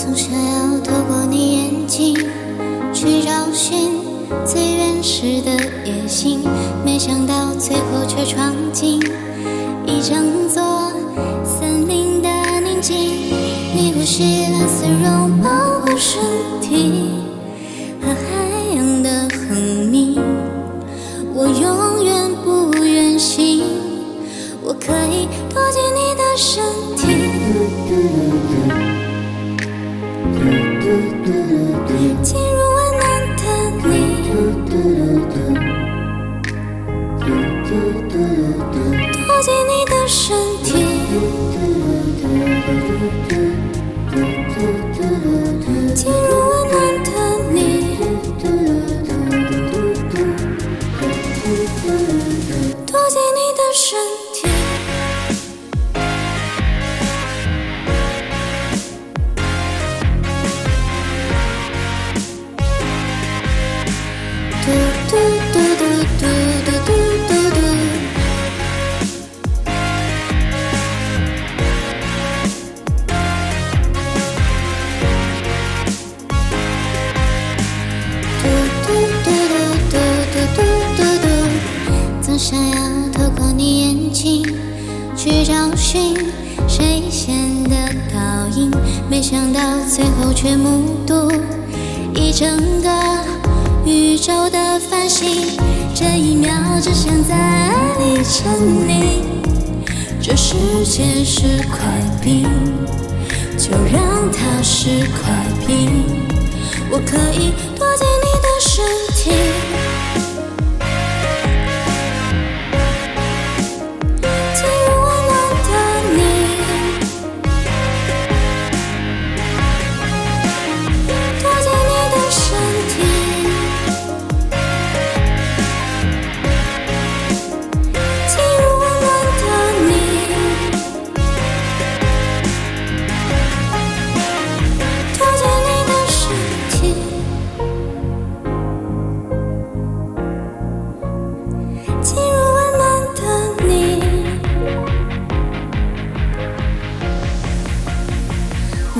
总想要透过你眼睛去找寻最原始的野性，没想到最后却闯进一整座森林的宁静。你呼吸蓝丝绒透过你眼睛去找寻谁先的倒影，没想到最后却目睹一整个宇宙的繁星。这一秒只想在爱里沉溺，这世界是块冰，就让它是块冰。我可以躲进你的身体，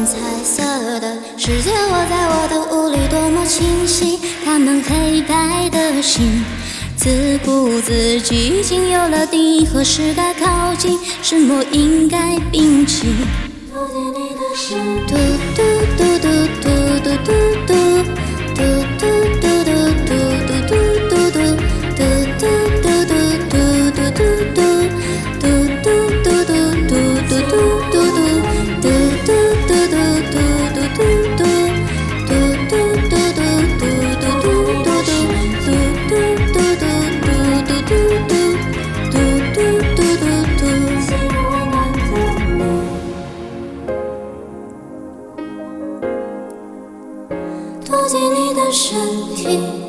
彩色的世界我在我的屋里，多么清晰。他们黑白的心，自顾自己已经有了定义，何时该靠近，什么应该摒弃。躲进你的身体，嘟嘟嘟嘟躲进你的身体。